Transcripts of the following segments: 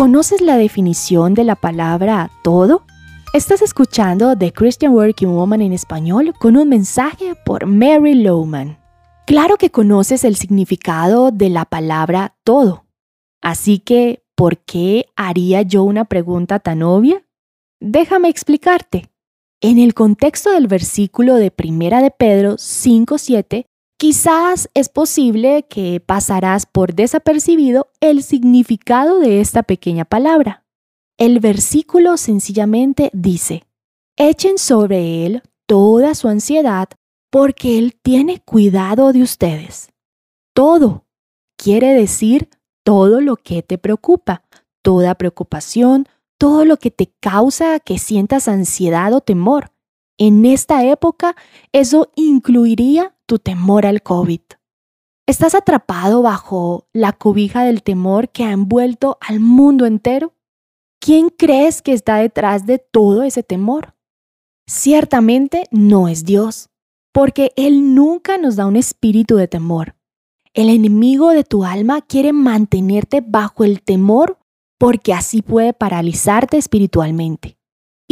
¿Conoces la definición de la palabra todo? Estás escuchando The Christian Working Woman en español con un mensaje por Mary Lowman. Claro que conoces el significado de la palabra todo. Así que, ¿por qué haría yo una pregunta tan obvia? Déjame explicarte. En el contexto del versículo de Primera de Pedro 5:7, quizás es posible que pasarás por desapercibido el significado de esta pequeña palabra. El versículo sencillamente dice, echen sobre él toda su ansiedad porque Él tiene cuidado de ustedes. Todo quiere decir todo lo que te preocupa, toda preocupación, todo lo que te causa que sientas ansiedad o temor. En esta época, eso incluiría tu temor al COVID. ¿Estás atrapado bajo la cobija del temor que ha envuelto al mundo entero? ¿Quién crees que está detrás de todo ese temor? Ciertamente no es Dios porque Él nunca nos da un espíritu de temor. El enemigo de tu alma quiere mantenerte bajo el temor porque así puede paralizarte espiritualmente.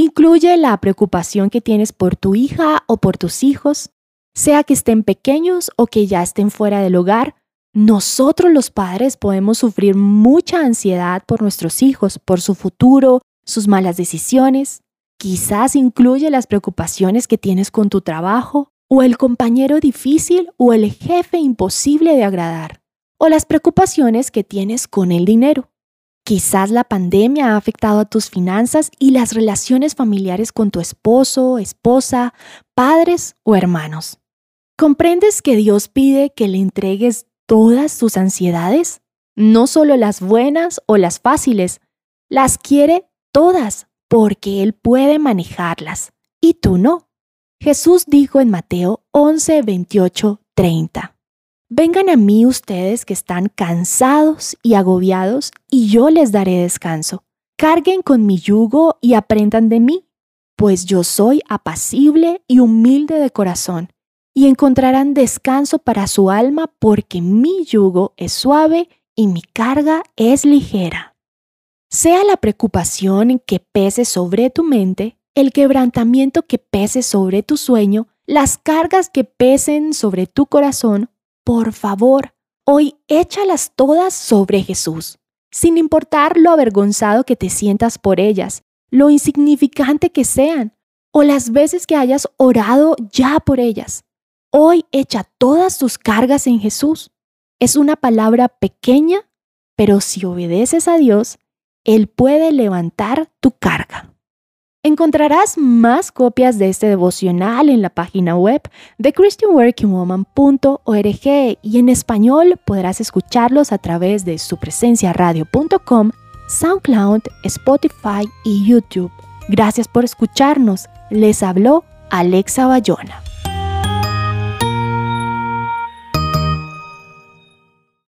Incluye la preocupación que tienes por tu hija o por tus hijos, sea que estén pequeños o que ya estén fuera del hogar. Nosotros los padres podemos sufrir mucha ansiedad por nuestros hijos, por su futuro, sus malas decisiones. Quizás incluye las preocupaciones que tienes con tu trabajo o el compañero difícil o el jefe imposible de agradar, o las preocupaciones que tienes con el dinero. Quizás la pandemia ha afectado a tus finanzas y las relaciones familiares con tu esposo, esposa, padres o hermanos. ¿Comprendes que Dios pide que le entregues todas tus ansiedades? No solo las buenas o las fáciles, las quiere todas porque Él puede manejarlas y tú no. Jesús dijo en Mateo 11, 28, 30. Vengan a mí ustedes que están cansados y agobiados, y yo les daré descanso. Carguen con mi yugo y aprendan de mí, pues yo soy apacible y humilde de corazón, y encontrarán descanso para su alma, porque mi yugo es suave y mi carga es ligera. Sea la preocupación que pese sobre tu mente, el quebrantamiento que pese sobre tu sueño, las cargas que pesen sobre tu corazón, por favor, hoy échalas todas sobre Jesús, sin importar lo avergonzado que te sientas por ellas, lo insignificante que sean, o las veces que hayas orado ya por ellas. Hoy echa todas tus cargas en Jesús. Es una palabra pequeña, pero si obedeces a Dios, Él puede levantar tu carga. Encontrarás más copias de este devocional en la página web de christianworkingwoman.org y en español podrás escucharlos a través de supresenciaradio.com, SoundCloud, Spotify y YouTube. Gracias por escucharnos. Les habló Alexa Bayona.